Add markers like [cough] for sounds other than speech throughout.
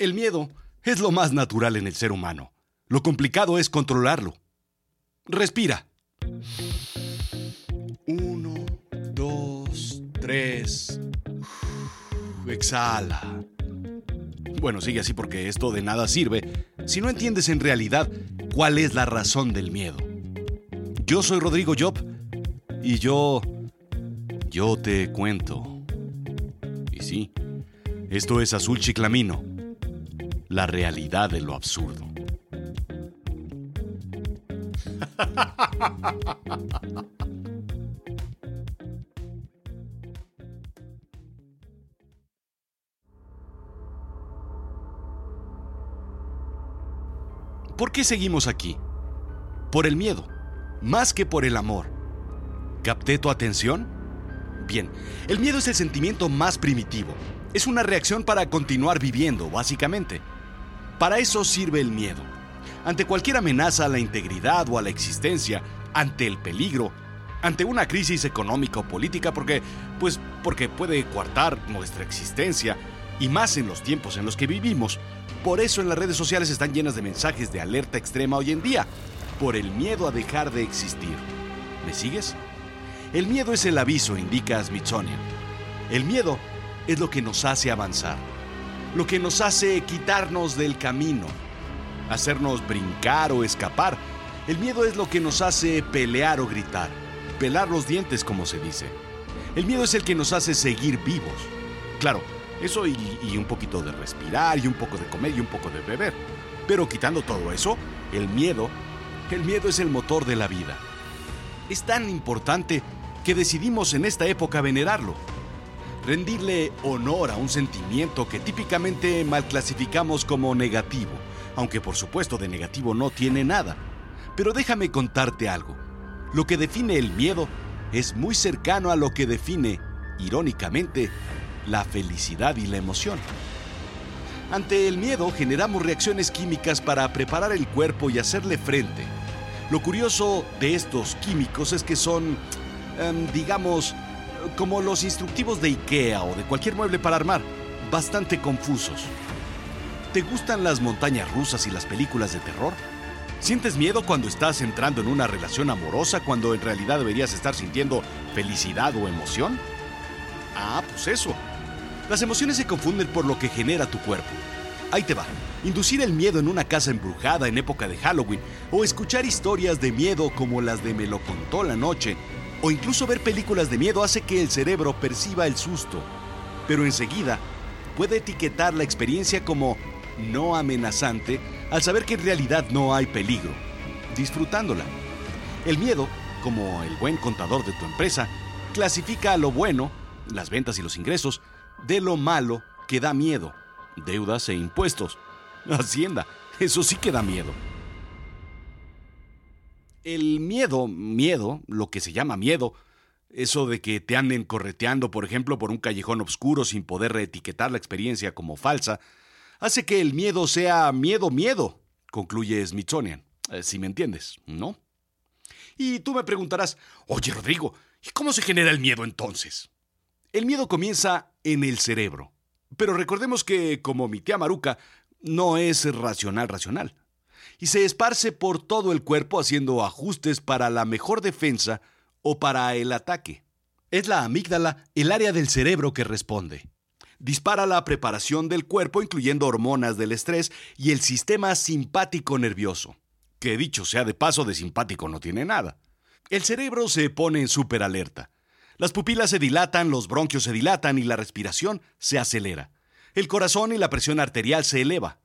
El miedo es lo más natural en el ser humano. Lo complicado es controlarlo. Respira. Uno, dos, tres. Exhala. Bueno, sigue así porque esto de nada sirve si no entiendes en realidad cuál es la razón del miedo. Yo soy Rodrigo Job y yo... Yo te cuento. Y sí, esto es Azul Chiclamino la realidad de lo absurdo. ¿Por qué seguimos aquí? Por el miedo, más que por el amor. ¿Capté tu atención? Bien, el miedo es el sentimiento más primitivo. Es una reacción para continuar viviendo, básicamente. Para eso sirve el miedo. Ante cualquier amenaza a la integridad o a la existencia, ante el peligro, ante una crisis económica o política, porque, pues, porque puede coartar nuestra existencia, y más en los tiempos en los que vivimos. Por eso en las redes sociales están llenas de mensajes de alerta extrema hoy en día, por el miedo a dejar de existir. ¿Me sigues? El miedo es el aviso, indica Smithsonian. El miedo es lo que nos hace avanzar lo que nos hace quitarnos del camino, hacernos brincar o escapar. El miedo es lo que nos hace pelear o gritar, pelar los dientes como se dice. El miedo es el que nos hace seguir vivos. Claro, eso y, un poquito de respirar y un poco de comer y un poco de beber. Pero quitando todo eso, el miedo, el miedo es el motor de la vida. Es tan importante que decidimos en esta época venerarlo rendirle honor a un sentimiento que típicamente mal clasificamos como negativo, aunque por supuesto de negativo no tiene nada. Pero déjame contarte algo. Lo que define el miedo es muy cercano a lo que define, irónicamente, la felicidad y la emoción. Ante el miedo generamos reacciones químicas para preparar el cuerpo y hacerle frente. Lo curioso de estos químicos es que son, em, digamos, como los instructivos de IKEA o de cualquier mueble para armar, bastante confusos. ¿Te gustan las montañas rusas y las películas de terror? ¿Sientes miedo cuando estás entrando en una relación amorosa cuando en realidad deberías estar sintiendo felicidad o emoción? Ah, pues eso. Las emociones se confunden por lo que genera tu cuerpo. Ahí te va. Inducir el miedo en una casa embrujada en época de Halloween o escuchar historias de miedo como las de Me lo contó la noche o incluso ver películas de miedo hace que el cerebro perciba el susto, pero enseguida puede etiquetar la experiencia como no amenazante al saber que en realidad no hay peligro, disfrutándola. El miedo, como el buen contador de tu empresa, clasifica a lo bueno, las ventas y los ingresos, de lo malo que da miedo, deudas e impuestos. Hacienda, eso sí que da miedo. El miedo, miedo, lo que se llama miedo, eso de que te anden correteando, por ejemplo, por un callejón oscuro sin poder reetiquetar la experiencia como falsa, hace que el miedo sea miedo, miedo, concluye Smithsonian. Eh, si me entiendes, ¿no? Y tú me preguntarás, oye Rodrigo, ¿y cómo se genera el miedo entonces? El miedo comienza en el cerebro. Pero recordemos que, como mi tía Maruca, no es racional racional y se esparce por todo el cuerpo haciendo ajustes para la mejor defensa o para el ataque. Es la amígdala el área del cerebro que responde. Dispara la preparación del cuerpo incluyendo hormonas del estrés y el sistema simpático nervioso, que dicho sea de paso de simpático no tiene nada. El cerebro se pone en superalerta. Las pupilas se dilatan, los bronquios se dilatan y la respiración se acelera. El corazón y la presión arterial se eleva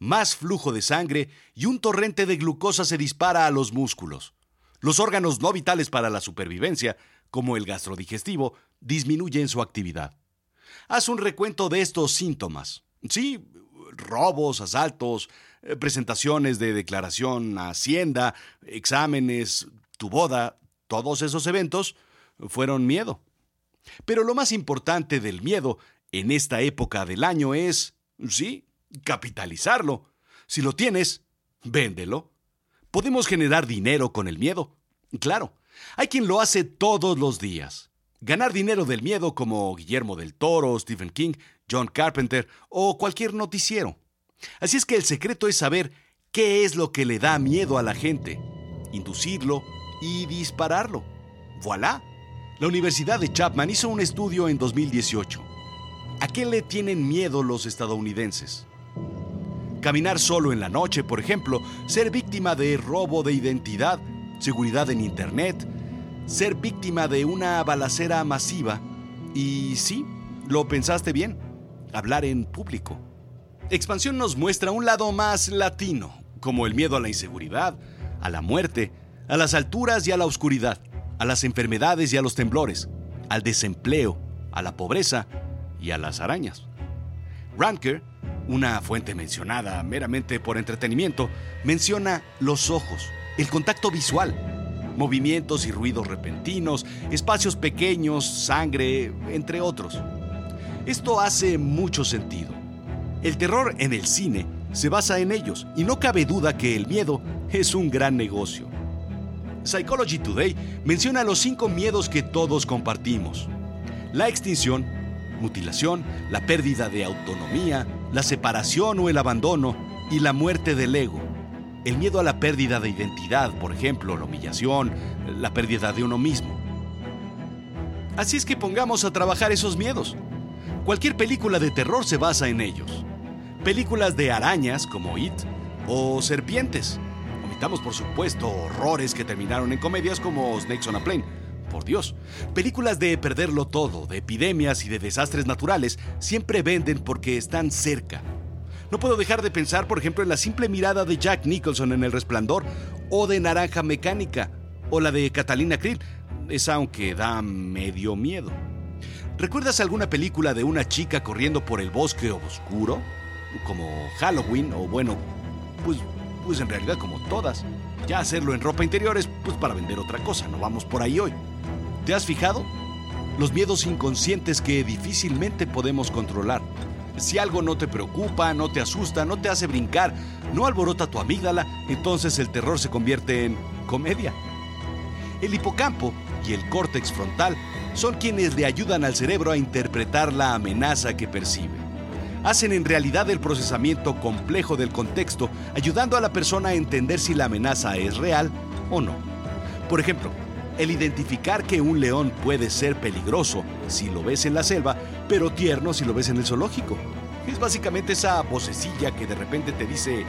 más flujo de sangre y un torrente de glucosa se dispara a los músculos. Los órganos no vitales para la supervivencia, como el gastrodigestivo, disminuyen su actividad. Haz un recuento de estos síntomas. Sí, robos, asaltos, eh, presentaciones de declaración a Hacienda, exámenes, tu boda, todos esos eventos fueron miedo. Pero lo más importante del miedo en esta época del año es, sí, capitalizarlo. Si lo tienes, véndelo. Podemos generar dinero con el miedo. Claro, hay quien lo hace todos los días. Ganar dinero del miedo como Guillermo del Toro, Stephen King, John Carpenter o cualquier noticiero. Así es que el secreto es saber qué es lo que le da miedo a la gente, inducirlo y dispararlo. ¡Voilá! La Universidad de Chapman hizo un estudio en 2018. ¿A qué le tienen miedo los estadounidenses? Caminar solo en la noche, por ejemplo, ser víctima de robo de identidad, seguridad en Internet, ser víctima de una balacera masiva y sí, lo pensaste bien, hablar en público. Expansión nos muestra un lado más latino, como el miedo a la inseguridad, a la muerte, a las alturas y a la oscuridad, a las enfermedades y a los temblores, al desempleo, a la pobreza y a las arañas. Ranker, una fuente mencionada meramente por entretenimiento, menciona los ojos, el contacto visual, movimientos y ruidos repentinos, espacios pequeños, sangre, entre otros. Esto hace mucho sentido. El terror en el cine se basa en ellos y no cabe duda que el miedo es un gran negocio. Psychology Today menciona los cinco miedos que todos compartimos. La extinción, mutilación, la pérdida de autonomía, la separación o el abandono y la muerte del ego. El miedo a la pérdida de identidad, por ejemplo, la humillación, la pérdida de uno mismo. Así es que pongamos a trabajar esos miedos. Cualquier película de terror se basa en ellos películas de arañas como It o serpientes. Omitamos, por supuesto, horrores que terminaron en comedias como Snakes on a Plane. Por Dios, películas de perderlo todo, de epidemias y de desastres naturales siempre venden porque están cerca. No puedo dejar de pensar, por ejemplo, en la simple mirada de Jack Nicholson en El Resplandor, o de Naranja Mecánica, o la de Catalina Krill, esa aunque da medio miedo. ¿Recuerdas alguna película de una chica corriendo por el bosque oscuro? como Halloween o bueno, pues, pues en realidad como todas. Ya hacerlo en ropa interior es pues para vender otra cosa, no vamos por ahí hoy. ¿Te has fijado? Los miedos inconscientes que difícilmente podemos controlar. Si algo no te preocupa, no te asusta, no te hace brincar, no alborota tu amígdala, entonces el terror se convierte en comedia. El hipocampo y el córtex frontal son quienes le ayudan al cerebro a interpretar la amenaza que percibe hacen en realidad el procesamiento complejo del contexto, ayudando a la persona a entender si la amenaza es real o no. Por ejemplo, el identificar que un león puede ser peligroso si lo ves en la selva, pero tierno si lo ves en el zoológico. Es básicamente esa vocecilla que de repente te dice,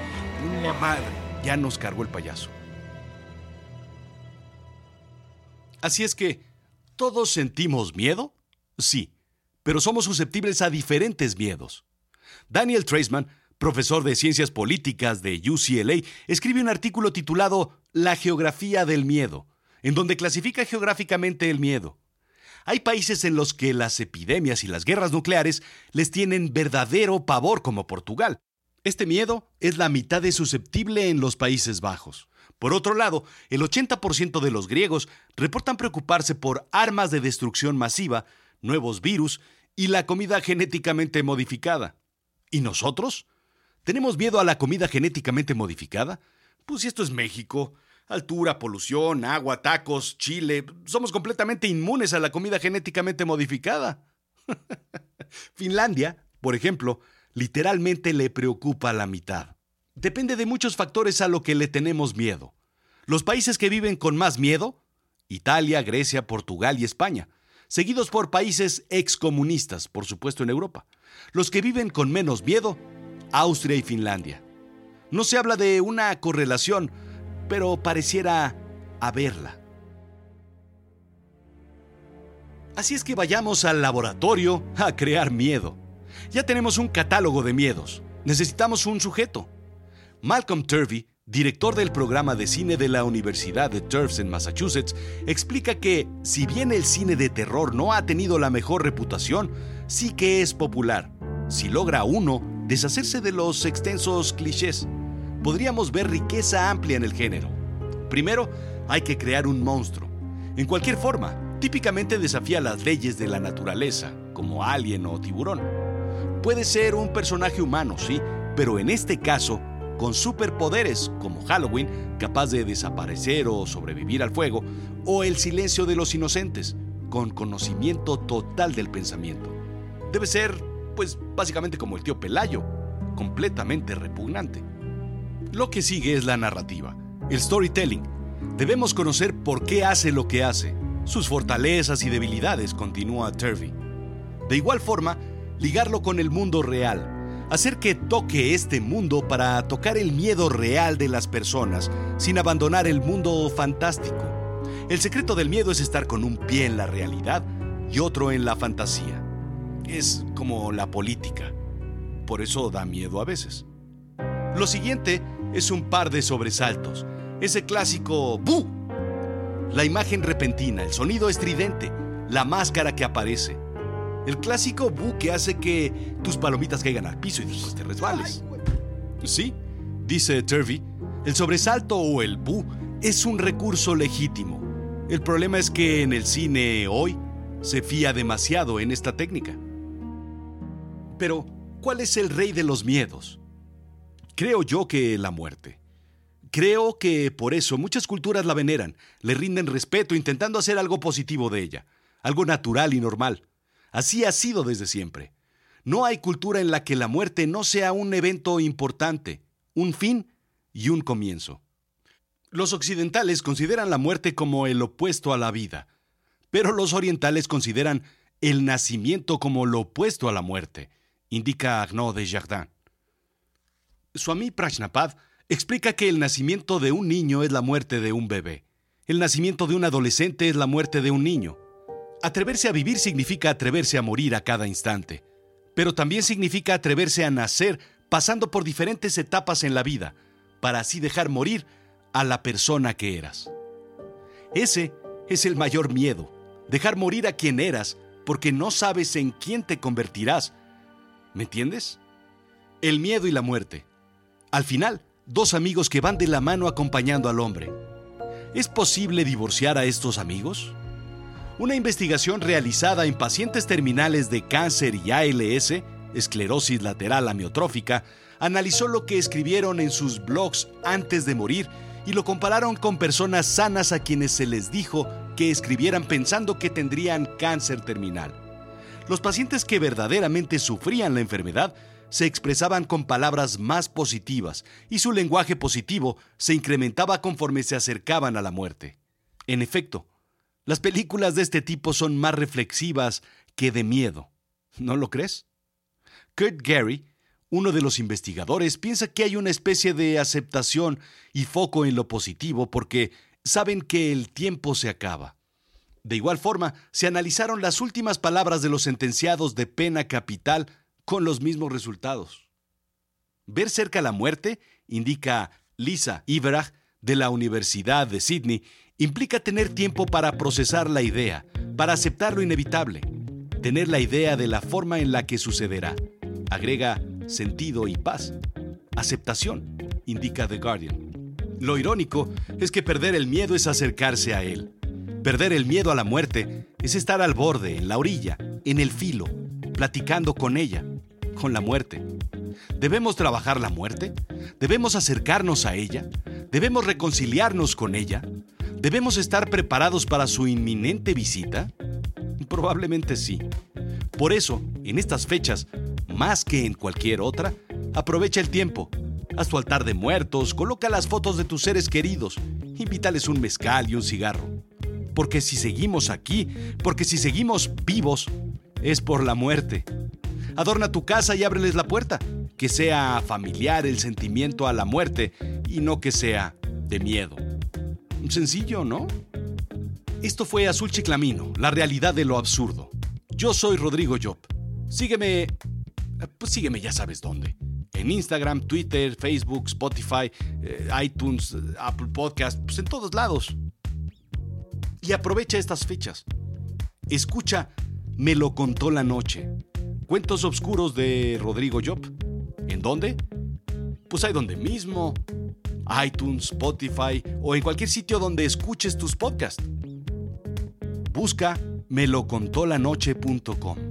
una madre, ya nos cargó el payaso. Así es que, ¿todos sentimos miedo? Sí, pero somos susceptibles a diferentes miedos. Daniel Treisman, profesor de Ciencias Políticas de UCLA, escribe un artículo titulado La geografía del miedo, en donde clasifica geográficamente el miedo. Hay países en los que las epidemias y las guerras nucleares les tienen verdadero pavor como Portugal. Este miedo es la mitad de susceptible en los Países Bajos. Por otro lado, el 80% de los griegos reportan preocuparse por armas de destrucción masiva, nuevos virus y la comida genéticamente modificada. ¿Y nosotros? ¿Tenemos miedo a la comida genéticamente modificada? Pues si esto es México, altura, polución, agua, tacos, chile, somos completamente inmunes a la comida genéticamente modificada. [laughs] Finlandia, por ejemplo, literalmente le preocupa la mitad. Depende de muchos factores a lo que le tenemos miedo. Los países que viven con más miedo, Italia, Grecia, Portugal y España, seguidos por países excomunistas, por supuesto en Europa. Los que viven con menos miedo, Austria y Finlandia. No se habla de una correlación, pero pareciera haberla. Así es que vayamos al laboratorio a crear miedo. Ya tenemos un catálogo de miedos. Necesitamos un sujeto. Malcolm Turvey director del programa de cine de la Universidad de Tufts en Massachusetts, explica que, si bien el cine de terror no ha tenido la mejor reputación, sí que es popular. Si logra uno deshacerse de los extensos clichés, podríamos ver riqueza amplia en el género. Primero, hay que crear un monstruo. En cualquier forma, típicamente desafía las leyes de la naturaleza, como alien o tiburón. Puede ser un personaje humano, sí, pero en este caso con superpoderes como Halloween, capaz de desaparecer o sobrevivir al fuego, o el silencio de los inocentes, con conocimiento total del pensamiento. Debe ser, pues, básicamente como el tío Pelayo, completamente repugnante. Lo que sigue es la narrativa, el storytelling. Debemos conocer por qué hace lo que hace, sus fortalezas y debilidades, continúa Turvey. De igual forma, ligarlo con el mundo real, hacer que toque este mundo para tocar el miedo real de las personas, sin abandonar el mundo fantástico. El secreto del miedo es estar con un pie en la realidad y otro en la fantasía. Es como la política. Por eso da miedo a veces. Lo siguiente es un par de sobresaltos. Ese clásico ¡Bu! La imagen repentina, el sonido estridente, la máscara que aparece. El clásico bu que hace que tus palomitas caigan al piso y después te resbales. Sí, dice Turvey, el sobresalto o el bu es un recurso legítimo. El problema es que en el cine hoy se fía demasiado en esta técnica. Pero, ¿cuál es el rey de los miedos? Creo yo que la muerte. Creo que por eso muchas culturas la veneran, le rinden respeto intentando hacer algo positivo de ella, algo natural y normal. Así ha sido desde siempre. No hay cultura en la que la muerte no sea un evento importante, un fin y un comienzo. Los occidentales consideran la muerte como el opuesto a la vida, pero los orientales consideran el nacimiento como lo opuesto a la muerte, indica Arnaud de Jardin. Swami Prajnapad explica que el nacimiento de un niño es la muerte de un bebé. El nacimiento de un adolescente es la muerte de un niño. Atreverse a vivir significa atreverse a morir a cada instante, pero también significa atreverse a nacer pasando por diferentes etapas en la vida, para así dejar morir a la persona que eras. Ese es el mayor miedo, dejar morir a quien eras, porque no sabes en quién te convertirás. ¿Me entiendes? El miedo y la muerte. Al final, dos amigos que van de la mano acompañando al hombre. ¿Es posible divorciar a estos amigos? Una investigación realizada en pacientes terminales de cáncer y ALS, esclerosis lateral amiotrófica, analizó lo que escribieron en sus blogs antes de morir y lo compararon con personas sanas a quienes se les dijo que escribieran pensando que tendrían cáncer terminal. Los pacientes que verdaderamente sufrían la enfermedad se expresaban con palabras más positivas y su lenguaje positivo se incrementaba conforme se acercaban a la muerte. En efecto, las películas de este tipo son más reflexivas que de miedo. ¿No lo crees? Kurt Gary, uno de los investigadores, piensa que hay una especie de aceptación y foco en lo positivo porque saben que el tiempo se acaba. De igual forma, se analizaron las últimas palabras de los sentenciados de pena capital con los mismos resultados. Ver cerca la muerte, indica Lisa Iverach de la Universidad de Sydney, implica tener tiempo para procesar la idea, para aceptar lo inevitable, tener la idea de la forma en la que sucederá. Agrega sentido y paz. Aceptación, indica The Guardian. Lo irónico es que perder el miedo es acercarse a él. Perder el miedo a la muerte es estar al borde, en la orilla, en el filo, platicando con ella, con la muerte. ¿Debemos trabajar la muerte? ¿Debemos acercarnos a ella? ¿Debemos reconciliarnos con ella? ¿Debemos estar preparados para su inminente visita? Probablemente sí. Por eso, en estas fechas, más que en cualquier otra, aprovecha el tiempo. Haz tu altar de muertos, coloca las fotos de tus seres queridos, invítales un mezcal y un cigarro. Porque si seguimos aquí, porque si seguimos vivos, es por la muerte. Adorna tu casa y ábreles la puerta. Que sea familiar el sentimiento a la muerte y no que sea de miedo. Sencillo, ¿no? Esto fue Azul Chiclamino, la realidad de lo absurdo. Yo soy Rodrigo Job. Sígueme, pues sígueme ya sabes dónde. En Instagram, Twitter, Facebook, Spotify, eh, iTunes, Apple Podcast, pues en todos lados. Y aprovecha estas fechas. Escucha Me lo contó la noche Cuentos Obscuros de Rodrigo Job. ¿En dónde? Pues ahí donde mismo. iTunes, Spotify o en cualquier sitio donde escuches tus podcasts. Busca melocontolanoche.com.